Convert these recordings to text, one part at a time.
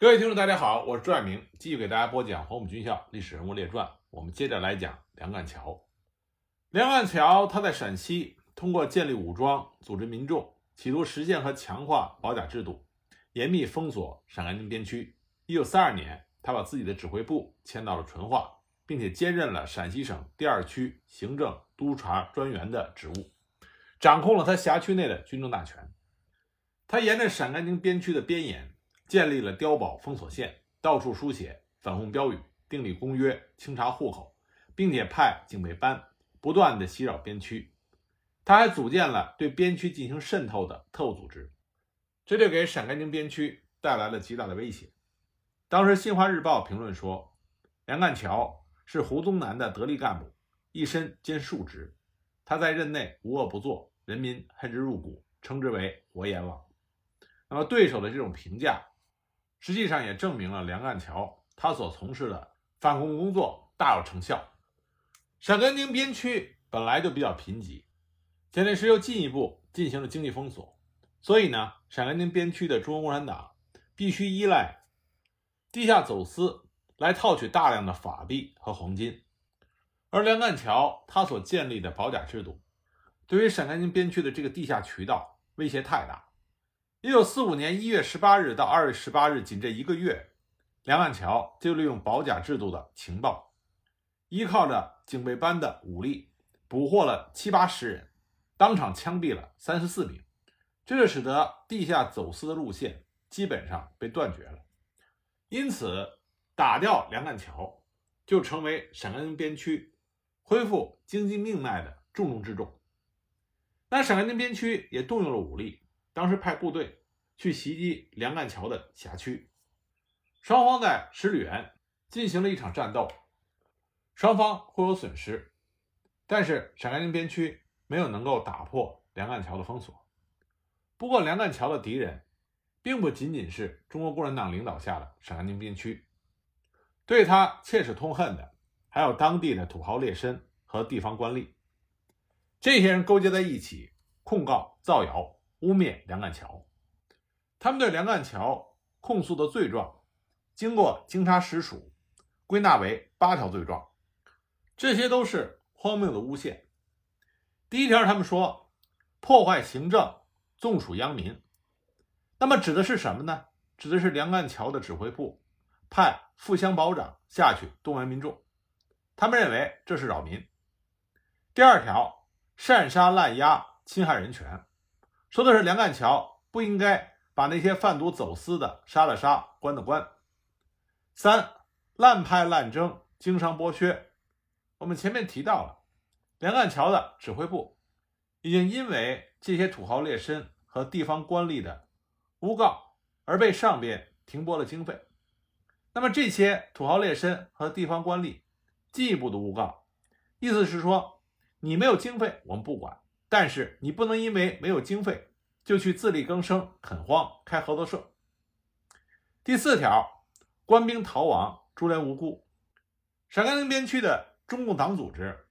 各位听众，大家好，我是朱爱明，继续给大家播讲《黄埔军校历史人物列传》。我们接着来讲梁干桥。梁干桥他在陕西通过建立武装、组织民众，企图实现和强化保甲制度，严密封锁陕甘宁边区。一九三二年，他把自己的指挥部迁到了淳化，并且兼任了陕西省第二区行政督察专员的职务，掌控了他辖区内的军政大权。他沿着陕甘宁边区的边沿。建立了碉堡封锁线，到处书写反共标语，订立公约，清查户口，并且派警备班不断地袭扰边区。他还组建了对边区进行渗透的特务组织，这就给陕甘宁边区带来了极大的威胁。当时《新华日报》评论说：“梁干桥是胡宗南的得力干部，一身兼数职，他在任内无恶不作，人民恨之入骨，称之为活阎王。”那么对手的这种评价。实际上也证明了梁干桥他所从事的反攻工作大有成效。陕甘宁边区本来就比较贫瘠，蒋介石又进一步进行了经济封锁，所以呢，陕甘宁边区的中国共产党必须依赖地下走私来套取大量的法币和黄金。而梁干桥他所建立的保甲制度，对于陕甘宁边区的这个地下渠道威胁太大。一九四五年一月十八日到二月十八日，仅这一个月，梁干桥就利用保甲制度的情报，依靠着警备班的武力，捕获了七八十人，当场枪毙了三十四名。这就使得地下走私的路线基本上被断绝了。因此，打掉梁干桥，就成为陕甘宁边区恢复经济命脉的重中之重。那陕甘宁边区也动用了武力。当时派部队去袭击梁干桥的辖区，双方在十里园进行了一场战斗，双方互有损失，但是陕甘宁边区没有能够打破梁干桥的封锁。不过，梁干桥的敌人并不仅仅是中国共产党领导下的陕甘宁边区，对他切齿痛恨的还有当地的土豪劣绅和地方官吏，这些人勾结在一起，控告造谣。污蔑梁干桥，他们对梁干桥控诉的罪状，经过经查实属，归纳为八条罪状，这些都是荒谬的诬陷。第一条，他们说破坏行政，纵属殃民，那么指的是什么呢？指的是梁干桥的指挥部派富乡保长下去动员民众，他们认为这是扰民。第二条，擅杀滥压，侵害人权。说的是梁干桥不应该把那些贩毒走私的杀了杀，关的关。三滥派滥征，经商剥削。我们前面提到了，梁干桥的指挥部已经因为这些土豪劣绅和地方官吏的诬告而被上边停拨了经费。那么这些土豪劣绅和地方官吏进一步的诬告，意思是说，你没有经费，我们不管。但是你不能因为没有经费就去自力更生、垦荒、开合作社。第四条，官兵逃亡，株连无辜。陕甘宁边区的中共党组织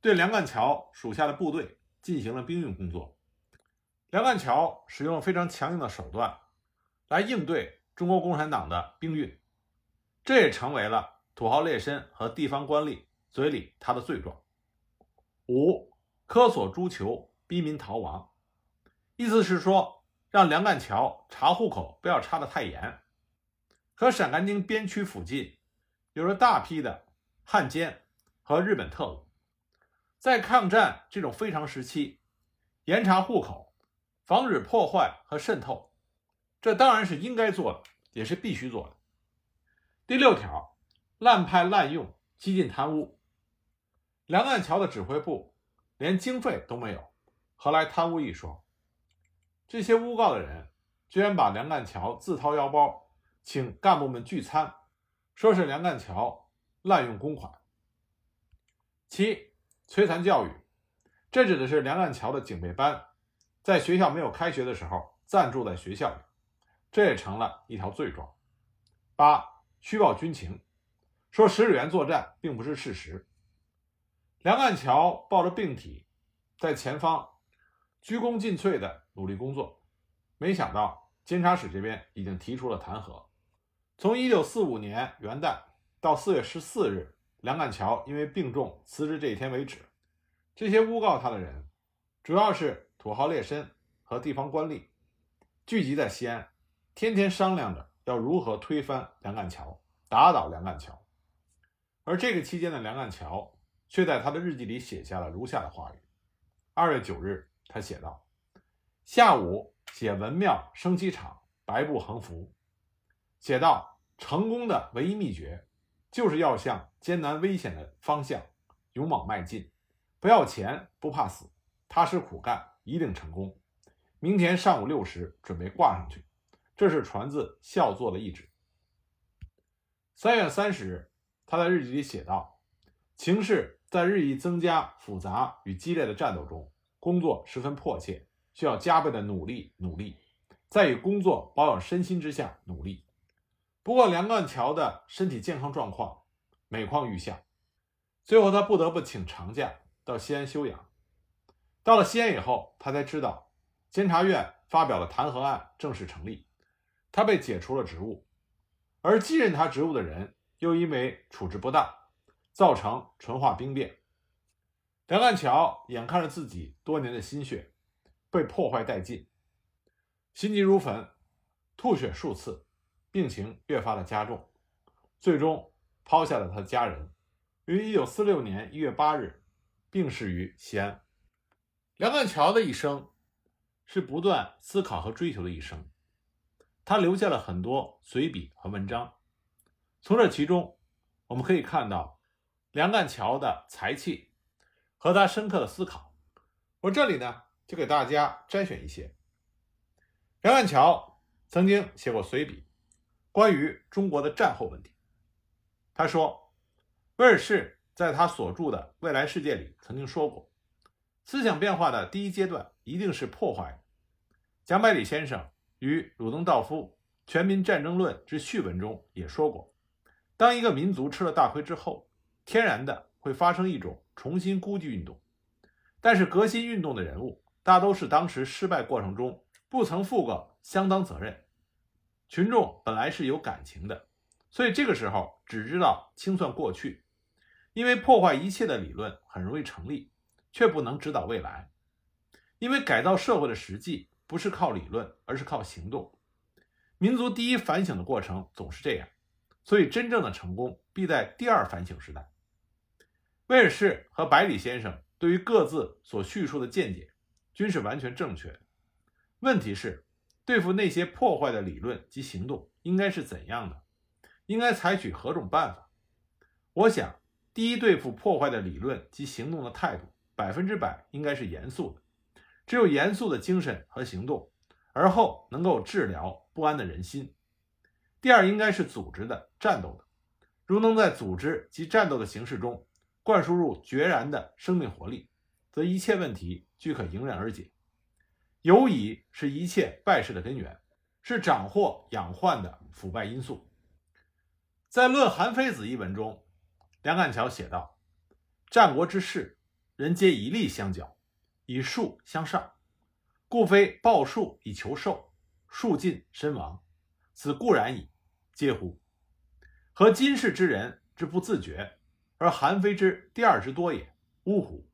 对梁干桥属下的部队进行了兵运工作，梁干桥使用了非常强硬的手段来应对中国共产党的兵运，这也成为了土豪劣绅和地方官吏嘴里他的罪状。五。科索诸囚，逼民逃亡，意思是说，让梁干桥查户口不要查得太严。和陕甘宁边区附近有着大批的汉奸和日本特务，在抗战这种非常时期，严查户口，防止破坏和渗透，这当然是应该做的，也是必须做的。第六条，滥派滥用，激进贪污，梁干桥的指挥部。连经费都没有，何来贪污一说？这些诬告的人居然把梁干桥自掏腰包请干部们聚餐，说是梁干桥滥用公款。七摧残教育，这指的是梁干桥的警备班在学校没有开学的时候暂住在学校里，这也成了一条罪状。八虚报军情，说十里园作战并不是事实。梁干桥抱着病体，在前方鞠躬尽瘁的努力工作，没想到监察使这边已经提出了弹劾，从一九四五年元旦到四月十四日，梁干桥因为病重辞职这一天为止，这些诬告他的人，主要是土豪劣绅和地方官吏，聚集在西安，天天商量着要如何推翻梁干桥，打倒梁干桥。而这个期间的梁干桥，却在他的日记里写下了如下的话语：二月九日，他写道：“下午写文庙升旗场，白布横幅。”写道：“成功的唯一秘诀，就是要向艰难危险的方向勇往迈进，不要钱，不怕死，踏实苦干，一定成功。明天上午六时准备挂上去。”这是传自孝作的意旨。三月三十日，他在日记里写道：“情势在日益增加复杂与激烈的战斗中，工作十分迫切，需要加倍的努力，努力，在与工作保养身心之下努力。”不过，梁干桥的身体健康状况每况愈下，最后他不得不请长假到西安休养。到了西安以后，他才知道监察院发表了弹劾案，正式成立，他被解除了职务，而继任他职务的人又因为处置不当，造成淳化兵变。梁干桥眼看着自己多年的心血被破坏殆尽，心急如焚，吐血数次。病情越发的加重，最终抛下了他的家人，于一九四六年一月八日病逝于西安。梁干桥的一生是不断思考和追求的一生，他留下了很多随笔和文章。从这其中，我们可以看到梁干桥的才气和他深刻的思考。我这里呢，就给大家摘选一些。梁干桥曾经写过随笔。关于中国的战后问题，他说，威尔士在他所著的《未来世界》里曾经说过，思想变化的第一阶段一定是破坏。蒋百里先生与鲁登道夫《全民战争论》之序文中也说过，当一个民族吃了大亏之后，天然的会发生一种重新估计运动，但是革新运动的人物大都是当时失败过程中不曾负过相当责任。群众本来是有感情的，所以这个时候只知道清算过去，因为破坏一切的理论很容易成立，却不能指导未来。因为改造社会的实际不是靠理论，而是靠行动。民族第一反省的过程总是这样，所以真正的成功必在第二反省时代。威尔士和百里先生对于各自所叙述的见解均是完全正确的，问题是。对付那些破坏的理论及行动应该是怎样的？应该采取何种办法？我想，第一，对付破坏的理论及行动的态度，百分之百应该是严肃的。只有严肃的精神和行动，而后能够治疗不安的人心。第二，应该是组织的、战斗的。如能在组织及战斗的形式中灌输入决然的生命活力，则一切问题均可迎刃而解。犹疑是一切败事的根源，是长祸养患的腐败因素。在《论韩非子》一文中，梁干桥写道：“战国之事，人皆以利相交，以术相上，故非报术以求寿，术尽身亡，此固然矣，嗟乎！和今世之人之不自觉，而韩非之第二之多也，呜呼！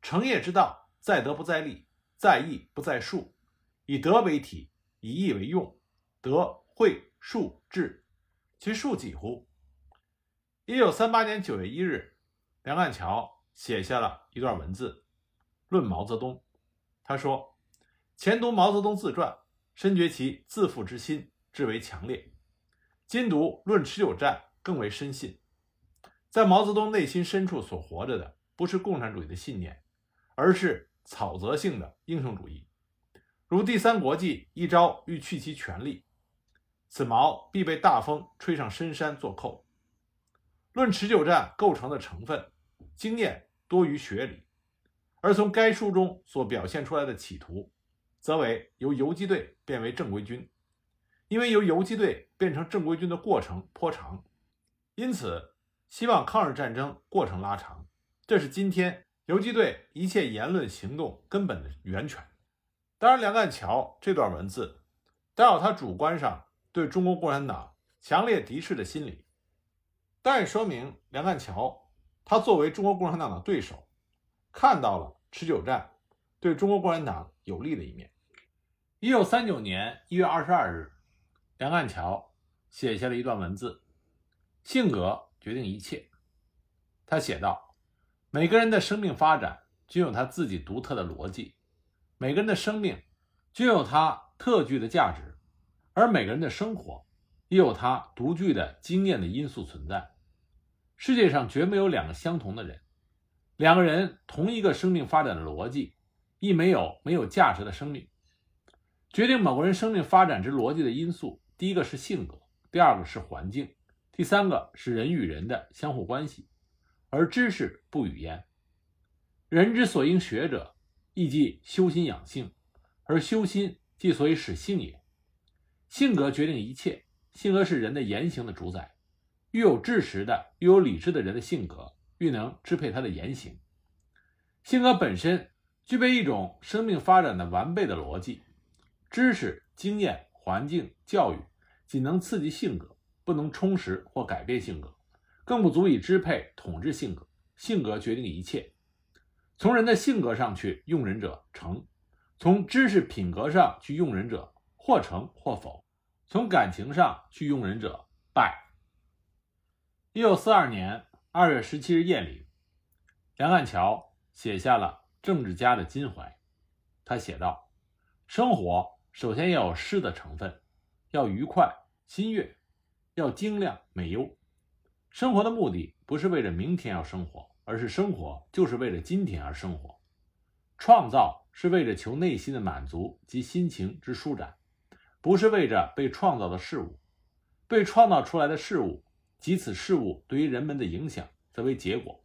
成业之道，在德不在利。”在义不在术，以德为体，以义为用，德会术治，其术几乎？一九三八年九月一日，梁干桥写下了一段文字，论毛泽东。他说：“前读毛泽东自传，深觉其自负之心至为强烈；今读《论持久战》，更为深信，在毛泽东内心深处所活着的，不是共产主义的信念，而是……”草泽性的英雄主义，如第三国际一朝欲去其权力，此矛必被大风吹上深山做寇。论持久战构成的成分，经验多于学理，而从该书中所表现出来的企图，则为由游击队变为正规军，因为由游击队变成正规军的过程颇长，因此希望抗日战争过程拉长，这是今天。游击队一切言论行动根本的源泉。当然，梁干桥这段文字，带有他主观上对中国共产党强烈敌视的心理，但也说明梁干桥他作为中国共产党的对手，看到了持久战对中国共产党有利的一面。一九三九年一月二十二日，梁干桥写下了一段文字：“性格决定一切。”他写道：“每个人的生命发展均有他自己独特的逻辑，每个人的生命均有他特具的价值，而每个人的生活也有他独具的经验的因素存在。世界上绝没有两个相同的人，两个人同一个生命发展的逻辑，亦没有没有价值的生命。决定某个人生命发展之逻辑的因素，第一个是性格，第二个是环境，第三个是人与人的相互关系。”而知识不语焉。人之所应学者，亦即修心养性，而修心即所以使性也。性格决定一切，性格是人的言行的主宰。愈有知识的、愈有理智的人的性格，愈能支配他的言行。性格本身具备一种生命发展的完备的逻辑。知识、经验、环境、教育，仅能刺激性格，不能充实或改变性格。更不足以支配统治性格，性格决定一切。从人的性格上去用人者成，从知识品格上去用人者或成或否，从感情上去用人者败。一九四二年二月十七日夜里，梁干桥写下了政治家的襟怀。他写道：“生活首先要有诗的成分，要愉快心悦，要精亮美优。”生活的目的不是为了明天要生活，而是生活就是为了今天而生活。创造是为了求内心的满足及心情之舒展，不是为着被创造的事物。被创造出来的事物及此事物对于人们的影响，则为结果。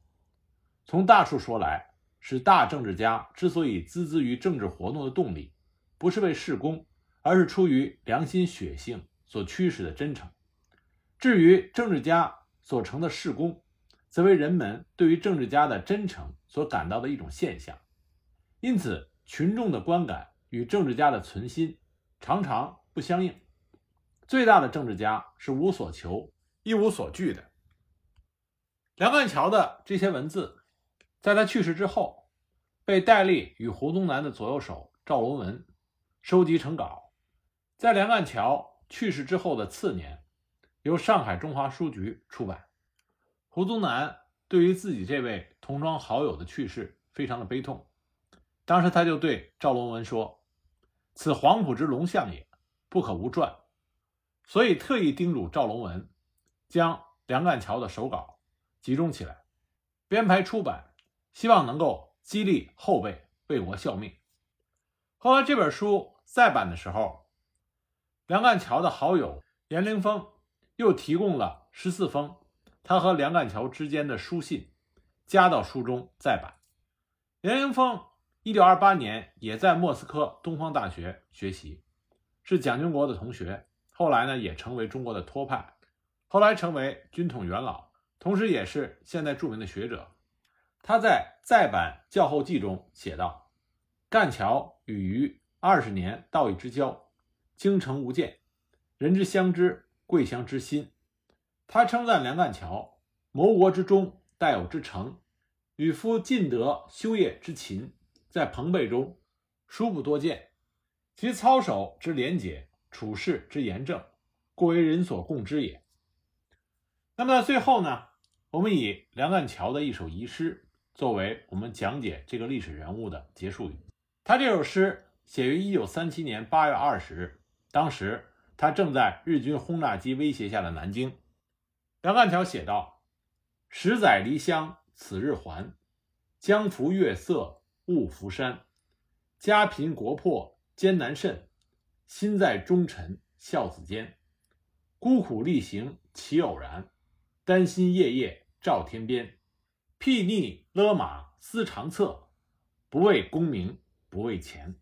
从大处说来，是大政治家之所以孜孜于政治活动的动力，不是为事功，而是出于良心血性所驱使的真诚。至于政治家，所成的事功，则为人们对于政治家的真诚所感到的一种现象。因此，群众的观感与政治家的存心常常不相应。最大的政治家是无所求、一无所惧的。梁干桥的这些文字，在他去世之后，被戴笠与胡宗南的左右手赵龙文收集成稿，在梁干桥去世之后的次年。由上海中华书局出版。胡宗南对于自己这位同窗好友的去世非常的悲痛，当时他就对赵龙文说：“此黄埔之龙象也，不可无传。”所以特意叮嘱赵龙文将梁干桥的手稿集中起来，编排出版，希望能够激励后辈为国效命。后来这本书再版的时候，梁干桥的好友严凌峰。又提供了十四封他和梁干桥之间的书信，加到书中再版。梁凌峰一九二八年也在莫斯科东方大学学习，是蒋经国的同学。后来呢，也成为中国的托派，后来成为军统元老，同时也是现在著名的学者。他在再版校后记中写道：“干桥与余二十年道义之交，精诚无间，人之相知。”桂香之心，他称赞梁干桥谋国之忠，待有之诚，与夫尽德修业之勤，在朋辈中殊不多见。其操守之廉洁，处事之严正，故为人所共知也。那么在最后呢，我们以梁干桥的一首遗诗作为我们讲解这个历史人物的结束语。他这首诗写于一九三七年八月二十日，当时。他正在日军轰炸机威胁下的南京，梁干桥写道：“十载离乡此日还，江浮月色雾浮山。家贫国破艰难甚，心在忠臣孝子间。孤苦力行岂偶然？丹心夜夜照天边。睥睨勒马思长策，不为功名不为钱。”